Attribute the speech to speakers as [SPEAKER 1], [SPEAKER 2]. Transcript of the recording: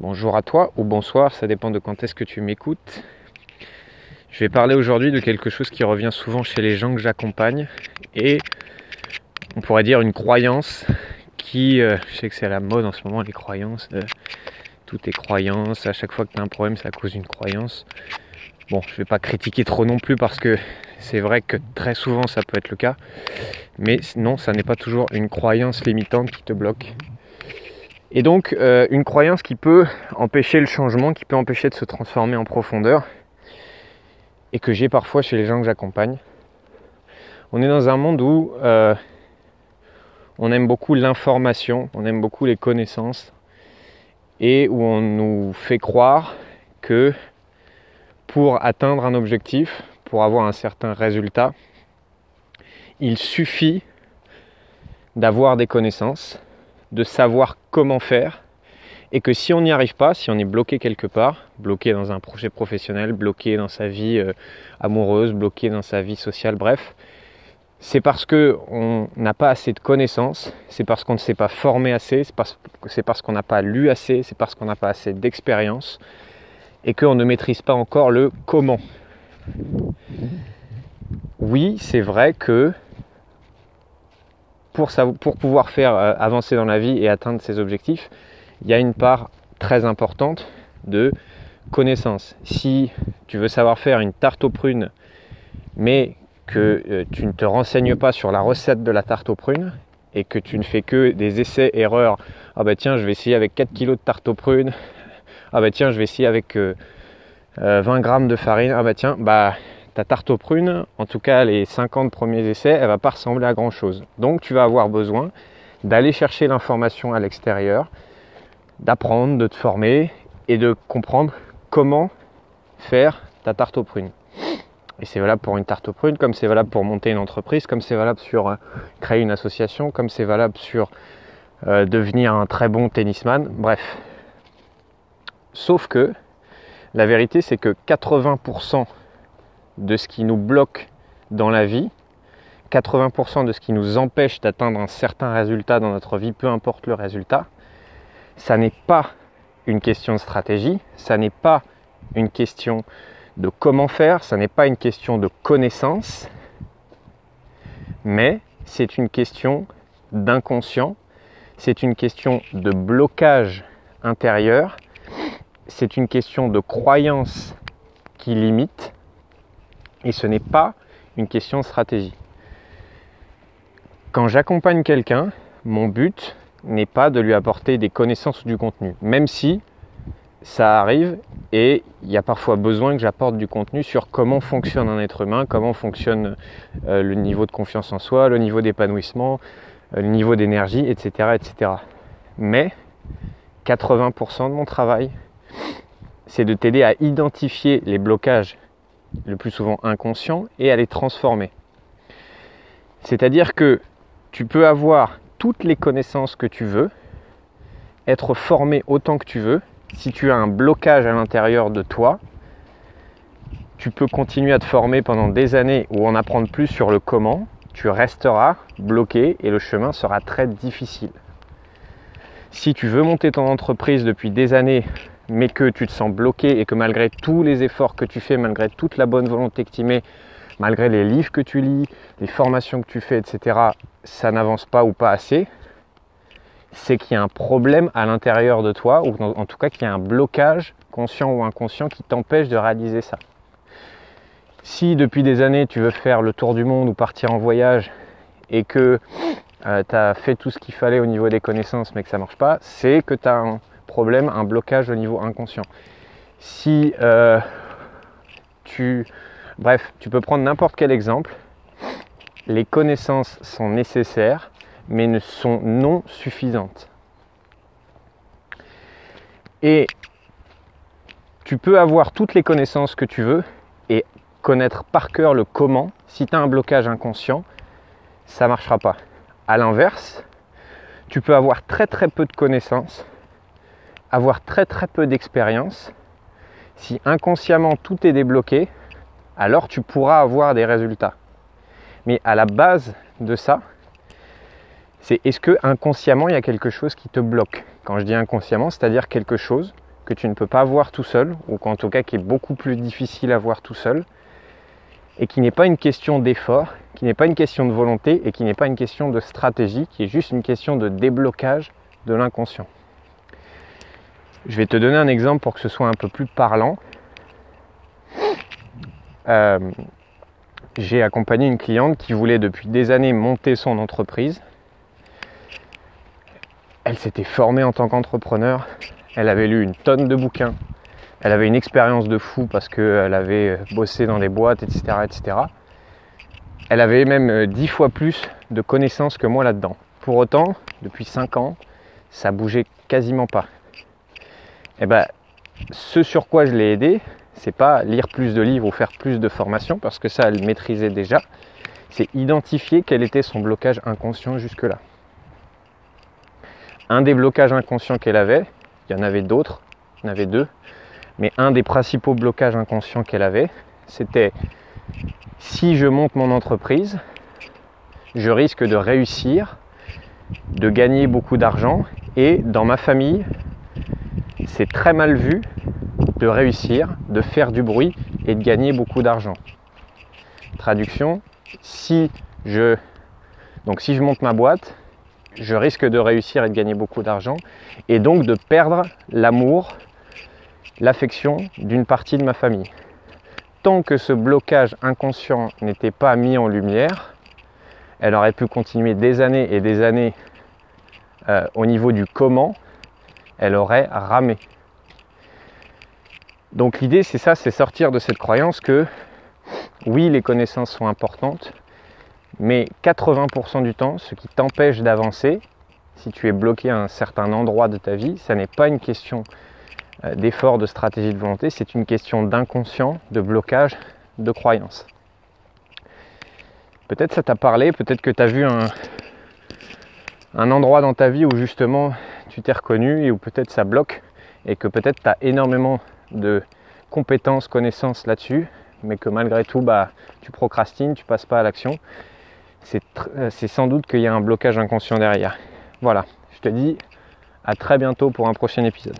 [SPEAKER 1] Bonjour à toi ou bonsoir, ça dépend de quand est-ce que tu m'écoutes. Je vais parler aujourd'hui de quelque chose qui revient souvent chez les gens que j'accompagne et on pourrait dire une croyance qui, euh, je sais que c'est à la mode en ce moment les croyances, euh, tout est croyance, à chaque fois que tu as un problème c'est à cause d'une croyance. Bon, je vais pas critiquer trop non plus parce que c'est vrai que très souvent ça peut être le cas, mais non, ça n'est pas toujours une croyance limitante qui te bloque. Et donc euh, une croyance qui peut empêcher le changement, qui peut empêcher de se transformer en profondeur, et que j'ai parfois chez les gens que j'accompagne. On est dans un monde où euh, on aime beaucoup l'information, on aime beaucoup les connaissances, et où on nous fait croire que pour atteindre un objectif, pour avoir un certain résultat, il suffit d'avoir des connaissances, de savoir comment faire et que si on n'y arrive pas, si on est bloqué quelque part, bloqué dans un projet professionnel, bloqué dans sa vie euh, amoureuse, bloqué dans sa vie sociale, bref, c'est parce qu'on n'a pas assez de connaissances, c'est parce qu'on ne s'est pas formé assez, c'est parce, parce qu'on n'a pas lu assez, c'est parce qu'on n'a pas assez d'expérience et qu'on ne maîtrise pas encore le comment. Oui, c'est vrai que pour, pouvoir faire euh, avancer dans la vie et atteindre ses objectifs, il y a une part très importante de connaissance. Si tu veux savoir faire une tarte aux prunes, mais que euh, tu ne te renseignes pas sur la recette de la tarte aux prunes et que tu ne fais que des essais erreurs, ah bah tiens, je vais essayer avec 4 kg de tarte aux prunes, ah bah tiens, je vais essayer avec 20 euh, grammes de farine, ah bah tiens, bah ta tarte aux prunes, en tout cas les 50 premiers essais, elle va pas ressembler à grand chose. Donc tu vas avoir besoin d'aller chercher l'information à l'extérieur, d'apprendre, de te former et de comprendre comment faire ta tarte aux prunes. Et c'est valable pour une tarte aux prunes, comme c'est valable pour monter une entreprise, comme c'est valable sur euh, créer une association, comme c'est valable sur euh, devenir un très bon tennisman, bref. Sauf que la vérité c'est que 80% de ce qui nous bloque dans la vie, 80% de ce qui nous empêche d'atteindre un certain résultat dans notre vie, peu importe le résultat, ça n'est pas une question de stratégie, ça n'est pas une question de comment faire, ça n'est pas une question de connaissance, mais c'est une question d'inconscient, c'est une question de blocage intérieur, c'est une question de croyance qui limite, et ce n'est pas une question de stratégie. Quand j'accompagne quelqu'un, mon but n'est pas de lui apporter des connaissances ou du contenu, même si ça arrive et il y a parfois besoin que j'apporte du contenu sur comment fonctionne un être humain, comment fonctionne euh, le niveau de confiance en soi, le niveau d'épanouissement, euh, le niveau d'énergie, etc., etc. Mais 80% de mon travail, c'est de t'aider à identifier les blocages le plus souvent inconscients, et à les transformer. C'est-à-dire que tu peux avoir toutes les connaissances que tu veux, être formé autant que tu veux. Si tu as un blocage à l'intérieur de toi, tu peux continuer à te former pendant des années ou en apprendre plus sur le comment. Tu resteras bloqué et le chemin sera très difficile. Si tu veux monter ton entreprise depuis des années mais que tu te sens bloqué et que malgré tous les efforts que tu fais, malgré toute la bonne volonté que tu mets, malgré les livres que tu lis, les formations que tu fais, etc., ça n'avance pas ou pas assez, c'est qu'il y a un problème à l'intérieur de toi, ou en tout cas qu'il y a un blocage, conscient ou inconscient, qui t'empêche de réaliser ça. Si depuis des années tu veux faire le tour du monde ou partir en voyage et que euh, tu as fait tout ce qu'il fallait au niveau des connaissances mais que ça ne marche pas, c'est que tu as un, problème, un blocage au niveau inconscient. Si euh, tu... Bref, tu peux prendre n'importe quel exemple. Les connaissances sont nécessaires, mais ne sont non suffisantes. Et tu peux avoir toutes les connaissances que tu veux et connaître par cœur le comment. Si tu as un blocage inconscient, ça ne marchera pas. A l'inverse, tu peux avoir très très peu de connaissances avoir très très peu d'expérience, si inconsciemment tout est débloqué, alors tu pourras avoir des résultats. Mais à la base de ça, c'est est-ce que inconsciemment il y a quelque chose qui te bloque? Quand je dis inconsciemment, c'est-à-dire quelque chose que tu ne peux pas voir tout seul, ou qu'en tout cas qui est beaucoup plus difficile à voir tout seul, et qui n'est pas une question d'effort, qui n'est pas une question de volonté, et qui n'est pas une question de stratégie, qui est juste une question de déblocage de l'inconscient. Je vais te donner un exemple pour que ce soit un peu plus parlant. Euh, j'ai accompagné une cliente qui voulait depuis des années monter son entreprise. Elle s'était formée en tant qu'entrepreneur. Elle avait lu une tonne de bouquins. Elle avait une expérience de fou parce qu'elle avait bossé dans des boîtes, etc., etc. Elle avait même euh, dix fois plus de connaissances que moi là-dedans. Pour autant, depuis cinq ans, ça bougeait quasiment pas. Eh ben, ce sur quoi je l'ai aidé, c'est pas lire plus de livres ou faire plus de formations, parce que ça, elle maîtrisait déjà. C'est identifier quel était son blocage inconscient jusque-là. Un des blocages inconscients qu'elle avait, il y en avait d'autres, il y en avait deux, mais un des principaux blocages inconscients qu'elle avait, c'était si je monte mon entreprise, je risque de réussir, de gagner beaucoup d'argent, et dans ma famille, c'est très mal vu de réussir, de faire du bruit et de gagner beaucoup d'argent. Traduction, si je, donc si je monte ma boîte, je risque de réussir et de gagner beaucoup d'argent et donc de perdre l'amour, l'affection d'une partie de ma famille. Tant que ce blocage inconscient n'était pas mis en lumière, elle aurait pu continuer des années et des années euh, au niveau du comment, elle aurait ramé. Donc l'idée c'est ça, c'est sortir de cette croyance que oui les connaissances sont importantes, mais 80% du temps, ce qui t'empêche d'avancer, si tu es bloqué à un certain endroit de ta vie, ça n'est pas une question euh, d'effort, de stratégie de volonté, c'est une question d'inconscient, de blocage, de croyance. Peut-être ça t'a parlé, peut-être que tu as vu un, un endroit dans ta vie où justement tu t'es reconnu et où peut-être ça bloque et que peut-être tu as énormément de compétences, connaissances là-dessus, mais que malgré tout, bah, tu procrastines, tu passes pas à l'action. Euh, c'est sans doute qu'il y a un blocage inconscient derrière. Voilà, je te dis à très bientôt pour un prochain épisode.